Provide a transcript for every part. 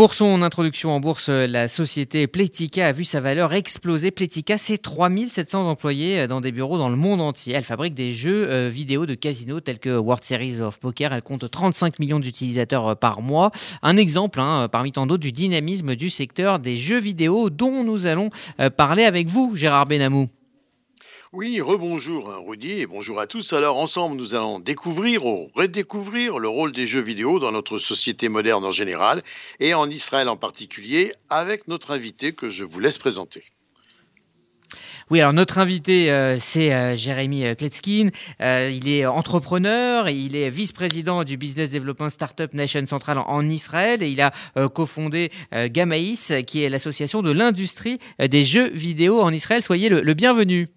Pour son introduction en bourse, la société Playtika a vu sa valeur exploser. Playtika, c'est 3700 employés dans des bureaux dans le monde entier. Elle fabrique des jeux vidéo de casino tels que World Series of Poker. Elle compte 35 millions d'utilisateurs par mois. Un exemple hein, parmi tant d'autres du dynamisme du secteur des jeux vidéo dont nous allons parler avec vous, Gérard Benamou. Oui, rebonjour hein, Rudy et bonjour à tous. Alors ensemble, nous allons découvrir ou redécouvrir le rôle des jeux vidéo dans notre société moderne en général et en Israël en particulier avec notre invité que je vous laisse présenter. Oui, alors notre invité, euh, c'est euh, Jérémy euh, Kletskin. il est entrepreneur et il est vice-président du Business Development Startup Nation Central en, Israël et il a cofondé Gamaïs, qui est l'association de l'industrie des jeux vidéo en Israël. Soyez le bienvenu.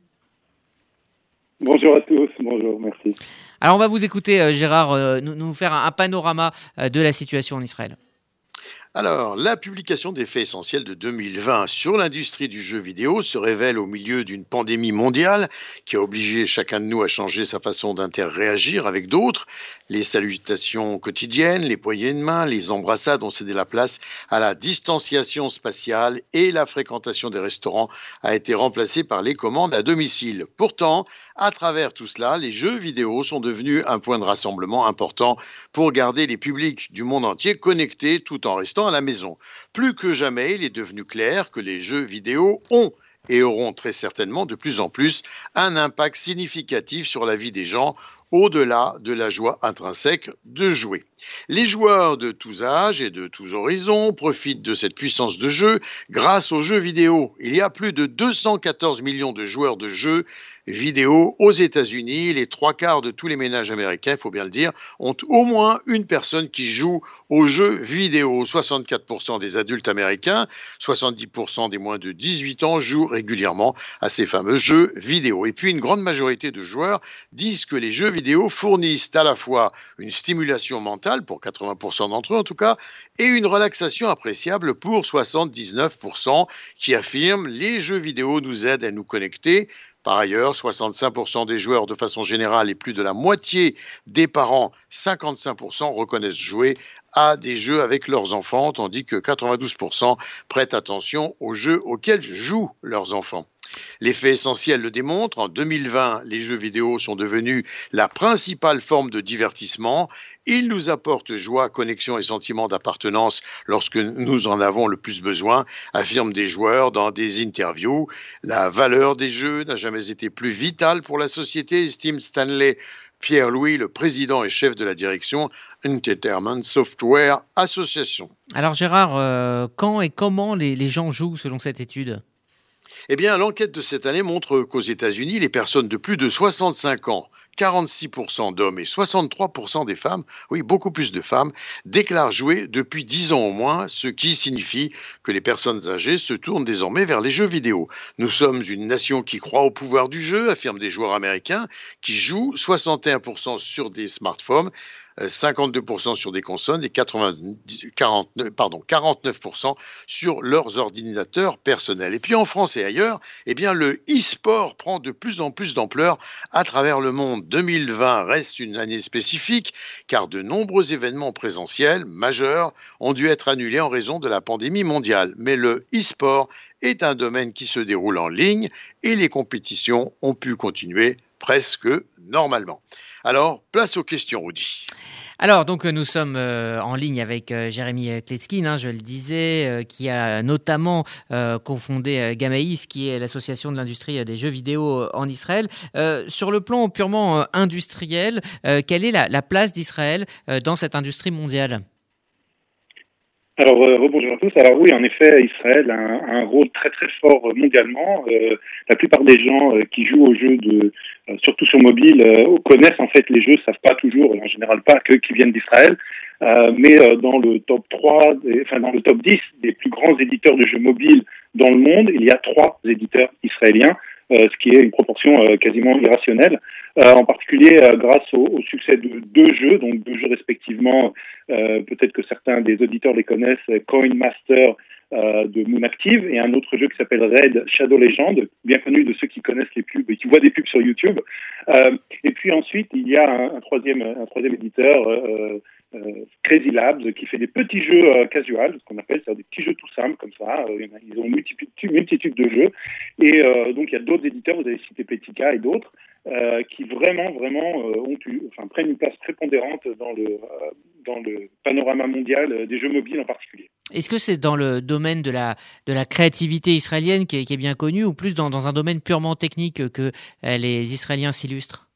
Bonjour à tous, bonjour, merci. Alors on va vous écouter, euh, Gérard, euh, nous, faire un, panorama euh, de la situation en Israël. Alors, la publication des faits essentiels de 2020 sur l'industrie du jeu vidéo se révèle au milieu d'une pandémie mondiale qui a obligé chacun de nous à changer sa façon d'interréagir avec d'autres. Les salutations quotidiennes, les poignées de main, les embrassades ont cédé la place à la distanciation spatiale et la fréquentation des restaurants a été remplacée par les commandes à domicile. Pourtant, à travers tout cela, les jeux vidéo sont devenus un point de rassemblement important pour garder les publics du monde entier connectés tout en restant à la maison. Plus que jamais, il est devenu clair que les jeux vidéo ont et auront très certainement de plus en plus un impact significatif sur la vie des gens au-delà de la joie intrinsèque de jouer. Les joueurs de tous âges et de tous horizons profitent de cette puissance de jeu grâce aux jeux vidéo. Il y a plus de 214 millions de joueurs de jeux vidéo aux États-Unis. Les trois quarts de tous les ménages américains, il faut bien le dire, ont au moins une personne qui joue aux jeux vidéo. 64% des adultes américains, 70% des moins de 18 ans jouent régulièrement à ces fameux jeux vidéo. Et puis une grande majorité de joueurs disent que les jeux vidéo fournissent à la fois une stimulation mentale, pour 80% d'entre eux en tout cas, et une relaxation appréciable pour 79% qui affirment les jeux vidéo nous aident à nous connecter. Par ailleurs, 65% des joueurs de façon générale et plus de la moitié des parents, 55%, reconnaissent jouer à des jeux avec leurs enfants, tandis que 92% prêtent attention aux jeux auxquels jouent leurs enfants. Les faits essentiels le démontrent. En 2020, les jeux vidéo sont devenus la principale forme de divertissement. Ils nous apportent joie, connexion et sentiment d'appartenance lorsque nous en avons le plus besoin, affirment des joueurs dans des interviews. La valeur des jeux n'a jamais été plus vitale pour la société, estime Stanley Pierre-Louis, le président et chef de la direction Entertainment Software Association. Alors Gérard, euh, quand et comment les gens jouent selon cette étude? Eh bien, l'enquête de cette année montre qu'aux États-Unis, les personnes de plus de 65 ans 46% d'hommes et 63% des femmes, oui, beaucoup plus de femmes, déclarent jouer depuis 10 ans au moins, ce qui signifie que les personnes âgées se tournent désormais vers les jeux vidéo. Nous sommes une nation qui croit au pouvoir du jeu, affirment des joueurs américains, qui jouent 61% sur des smartphones, 52% sur des consoles et 49% sur leurs ordinateurs personnels. Et puis en France et ailleurs, eh bien, le e-sport prend de plus en plus d'ampleur à travers le monde. 2020 reste une année spécifique car de nombreux événements présentiels majeurs ont dû être annulés en raison de la pandémie mondiale. Mais le e-sport est un domaine qui se déroule en ligne et les compétitions ont pu continuer presque normalement. Alors, place aux questions, Rudy. Alors, donc, nous sommes euh, en ligne avec euh, Jérémy Kletskin, hein, je le disais, euh, qui a notamment confondé Gamaïs, qui est l'association de l'industrie des jeux vidéo en Israël. sur le plan purement industriel, quelle est la place d'Israël dans cette industrie mondiale? Alors, euh, rebonjour à tous. Alors oui, en effet, Israël a un, rôle très très fort euh, mondialement. Euh, la plupart des gens euh, qui jouent aux jeux, de, surtout sur mobile, connaissent en fait les jeux, savent pas toujours, en général pas, que qui viennent d'Israël. mais dans le top 3, enfin dans le top 10 des plus grands éditeurs de jeux mobiles dans le monde, il y a trois éditeurs israéliens. Euh, ce qui est une proportion euh, quasiment irrationnelle, euh, en particulier grâce au, succès de deux jeux, donc deux jeux respectivement, peut-être que certains des auditeurs les connaissent, Coin Master de Moon Active et un autre jeu qui s'appelle Red Shadow Legend, bien connu de ceux qui connaissent les pubs et qui voient des pubs sur YouTube. et puis ensuite, il y a un, troisième, un troisième éditeur Crazy Labs qui fait des petits jeux casual, ce qu'on appelle ça des petits jeux tout simples comme ça. ils ont une multitude, de jeux. Et donc il y a d'autres éditeurs, vous avez cité Petica et d'autres, qui vraiment, vraiment ont enfin, prennent une place prépondérante dans le, dans le panorama mondial des jeux mobiles en particulier. Est-ce que c'est dans le domaine de la, de la créativité israélienne qui est, bien connue ou plus dans, dans, un domaine purement technique que les Israéliens s'illustrent?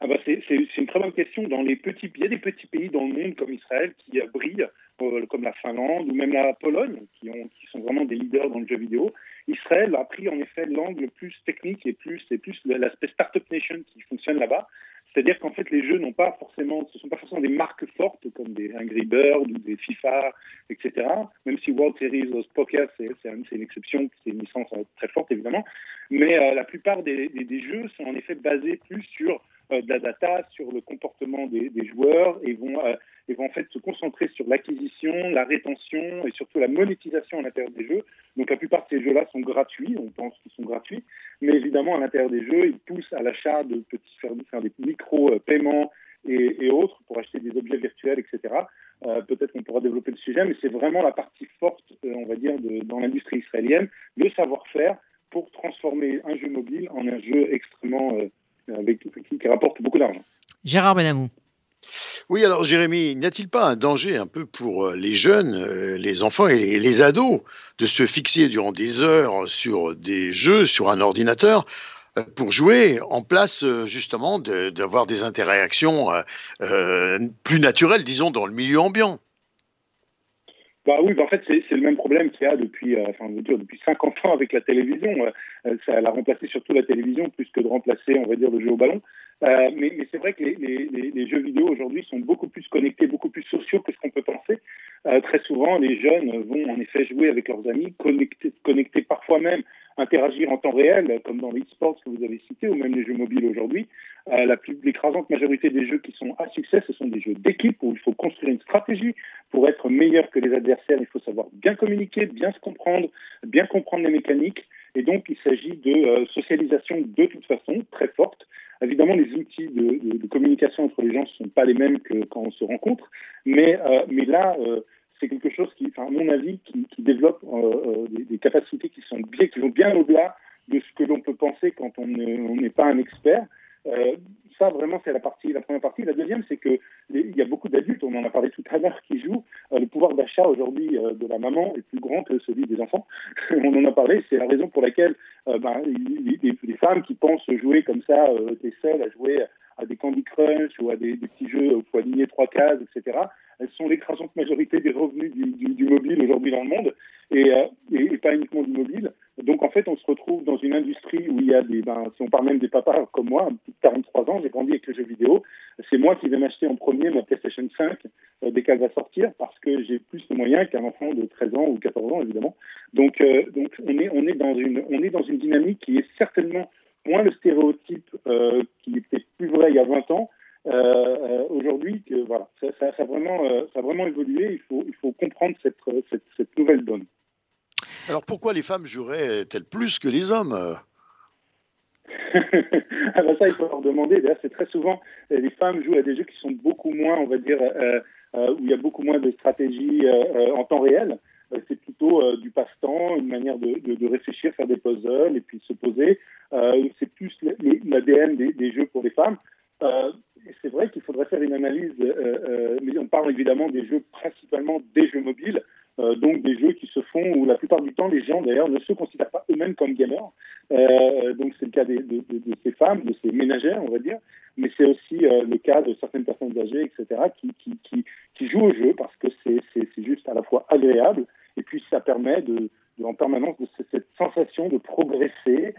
Ah bah c'est, très bonne question. Dans les petits, il y a des petits pays dans le monde comme Israël qui brillent, euh, comme la Finlande ou même la Pologne, qui, ont, qui sont vraiment des leaders dans le jeu vidéo. Israël a pris en effet l'angle plus technique et plus, c'est plus l'aspect Startup Nation qui fonctionne là-bas. C'est-à-dire qu'en fait, les jeux n'ont pas forcément, ce sont pas forcément des marques fortes comme des Angry Birds ou des FIFA, etc. Même si World Series of Poker, c'est une exception, c'est une licence euh, très forte évidemment. Mais euh, la plupart des, jeux sont en effet basés plus sur euh, de la data sur le comportement des, joueurs et vont, euh, et vont en fait se concentrer sur l'acquisition, la rétention et surtout la monétisation à l'intérieur des jeux. Donc la plupart de ces jeux-là sont gratuits, on pense qu'ils sont gratuits, mais évidemment à l'intérieur des jeux, ils poussent à l'achat de petits faire, des micro-paiements et, autres pour acheter des objets virtuels, etc. Euh, peut-être qu'on pourra développer le sujet, mais c'est vraiment la partie forte, on va dire, de, dans l'industrie israélienne, le savoir-faire pour transformer un jeu mobile en un jeu extrêmement avec, qui, qui rapporte beaucoup d'argent. Gérard Benamou. Oui, alors Jérémy, n'y a-t-il pas un danger un peu pour euh, les jeunes, euh, les enfants et les, ados de se fixer durant des heures sur des jeux, sur un ordinateur, euh, pour jouer en place justement d'avoir des interactions plus naturelles, disons, dans le milieu ambiant? Bah oui, bah en fait, c'est le même problème qu'il y a depuis, euh, enfin, dire, depuis 50 ans avec la télévision. Euh, ça a remplacé surtout la télévision plus que de remplacer, on va dire, le jeu au ballon. Euh, mais, c'est vrai que les, les, les jeux vidéo aujourd'hui sont beaucoup plus connectés, beaucoup plus sociaux que ce qu'on peut penser. Euh, très souvent, les jeunes vont en effet jouer avec leurs amis, connecter, connecter parfois même, interagir en temps réel, comme dans les sports que vous avez cités, ou même les jeux mobiles aujourd'hui. Euh, la plus l'écrasante majorité des jeux qui sont à succès, ce sont des jeux d'équipe où il faut construire une stratégie pour être meilleur que les adversaires. Il faut savoir bien communiquer, bien se comprendre, bien comprendre les mécaniques. Et donc, il s'agit de euh, socialisation de toute façon très forte. Évidemment, les outils de, communication entre les gens ne sont pas les mêmes que quand on se rencontre, mais, euh, mais là, c'est quelque chose qui, à mon avis, qui, développe des, des, capacités qui sont bien, qui vont bien au-delà de ce que l'on peut penser quand on n'est pas un expert. Euh, ça, vraiment, c'est la partie, la première partie. La deuxième, c'est que il y a beaucoup d'adultes, on en a parlé tout à l'heure, qui jouent. Euh, le pouvoir d'achat aujourd'hui euh, de la maman est plus grand que celui des enfants. on en a parlé. C'est la raison pour laquelle ben, les, femmes qui pensent jouer comme ça, t'es seule à jouer à des Candy Crush ou à des, petits jeux où il faut trois cases, etc. Elles sont l'écrasante majorité des revenus du, mobile aujourd'hui dans le monde et, et, pas uniquement du mobile. Donc en fait, on se retrouve dans une industrie où il y a des, ben, si on parle même des papas comme moi, 43 ans, j'ai grandi avec le jeu vidéo. C'est moi qui vais m'acheter en premier ma PlayStation 5 euh, dès qu'elle va sortir parce que j'ai plus de moyens qu'un enfant de 13 ans ou 14 ans évidemment. Donc, euh, donc on est, on est dans une, on est dans une dynamique qui est certainement moins le stéréotype euh, qui était plus vrai il y a 20 ans. Aujourd'hui, que voilà, ça, ça, vraiment, ça a vraiment évolué. Il faut, il faut comprendre cette, cette, cette nouvelle donne. Alors pourquoi les femmes joueraient-elles plus que les hommes ah ben ça, il faut leur demander. D'ailleurs, c'est très souvent, euh, les femmes jouent à des jeux qui sont beaucoup moins, on va dire, euh, euh, où il y a beaucoup moins de stratégie en temps réel. c'est plutôt du passe-temps, une manière de, de, réfléchir, faire des puzzles et puis se poser. C'est plus l'ADN des, des, jeux pour les femmes. c'est vrai qu'il faudrait faire une analyse, mais on parle évidemment des jeux, principalement des jeux mobiles. Euh, donc des jeux qui se font où la plupart du temps les gens d'ailleurs ne se considèrent pas eux-mêmes comme gamers. Euh, donc c'est le cas de, ces femmes, de ces ménagères on va dire, mais c'est aussi euh, le cas de certaines personnes âgées, etc., qui, jouent au jeu parce que c'est juste à la fois agréable et puis ça permet en permanence cette sensation de progresser,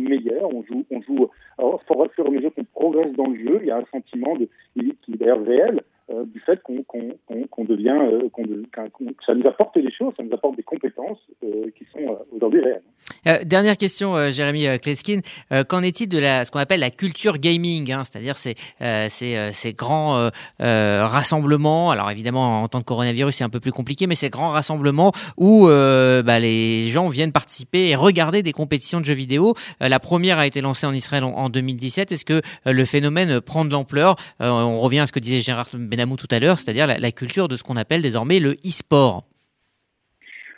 meilleur. On joue, on joue. Alors, au fur et à mesure qu'on progresse dans le jeu, il y a un sentiment de, qui est d'ailleurs réel, euh, qu'on devient, euh, ça nous apporte des choses, ça nous apporte des compétences euh, qui sont aujourd'hui réelles. dernière question, Jérémy Kleskin. Qu'en est-il de ce qu'on appelle la culture gaming, hein, c'est-à-dire ces, ces, ces, grands rassemblements? Alors évidemment, en temps de coronavirus, c'est un peu plus compliqué, mais ces grands rassemblements où bah, les gens viennent participer et regarder des compétitions de jeux vidéo. la première a été lancée en Israël en, en 2017. Est-ce que le phénomène prend de l'ampleur? On revient à ce que disait Gérard Benamou tout à l'heure, c'est-à-dire la, culture de ce qu'on appelle désormais le e-sport.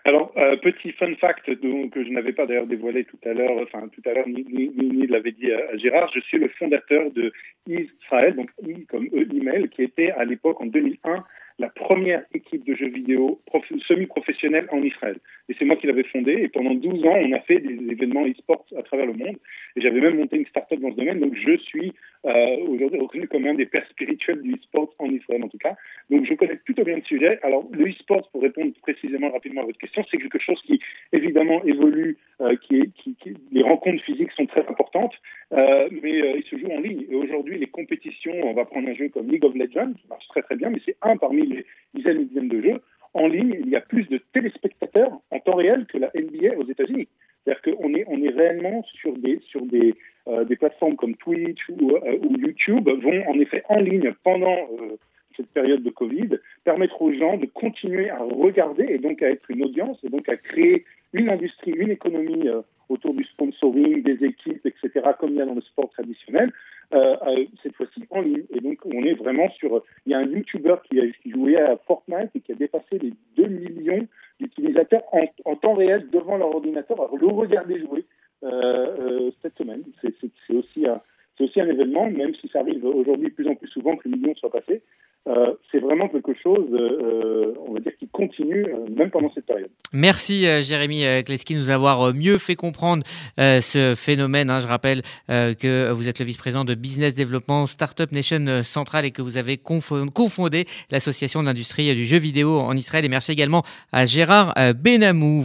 Alors, euh, petit fun fact que je n'avais pas d'ailleurs dévoilé tout à l'heure, enfin tout à l'heure, ni, ni, l'avait dit à, Gérard, je suis le fondateur de Israël, donc I comme E email, qui était à l'époque en 2001 la première équipe de jeux vidéo semi-professionnelle en Israël. Et c'est moi qui l'avais fondée. Et pendant 12 ans, on a fait des événements e-sport à travers le monde. Et j'avais même monté une start-up dans ce domaine. Donc je suis euh, aujourd'hui reconnu comme un des pères spirituels du e-sport en Israël, en tout cas. Donc je connais plutôt bien le sujet. Alors le e-sport, pour répondre précisément rapidement à votre question, c'est quelque chose qui évidemment évolue, euh, qui, les rencontres physiques sont très importantes, euh, mais il se joue en ligne. Et aujourd'hui, les compétitions, on va prendre un jeu comme League of Legends, qui marche très très bien, mais c'est un parmi les dizaines et dizaines de jeux. En ligne, il y a plus de téléspectateurs en temps réel que la NBA aux États-Unis. C'est-à-dire qu'on est, on est réellement sur des, sur des, euh, des plateformes comme Twitch ou, euh, ou, YouTube vont en effet en ligne pendant euh, cette période de Covid permettre aux gens de continuer à regarder et donc à être une audience et donc à créer une industrie, une économie autour du sponsoring, des équipes, etc., comme il y a dans le sport traditionnel, euh, euh, cette fois-ci en ligne. Et donc, on est vraiment sur. Il y a un YouTuber qui, a, jouait à Fortnite et qui a dépassé les 2 millions d'utilisateurs en, temps réel devant leur ordinateur à le regarder jouer euh, cette semaine. C'est aussi un c'est aussi un événement, même si ça arrive aujourd'hui plus en plus souvent que le million soit passé. Euh, c'est vraiment quelque chose, euh, on va dire, qui continue euh, même pendant cette période. Merci Jérémy Kleski de nous avoir mieux fait comprendre ce phénomène. Hein. Je rappelle que vous êtes le vice-président de Business Development Startup Nation Central et que vous avez cofondé l'association de l'industrie du jeu vidéo en Israël. Et merci également à Gérard Benamou.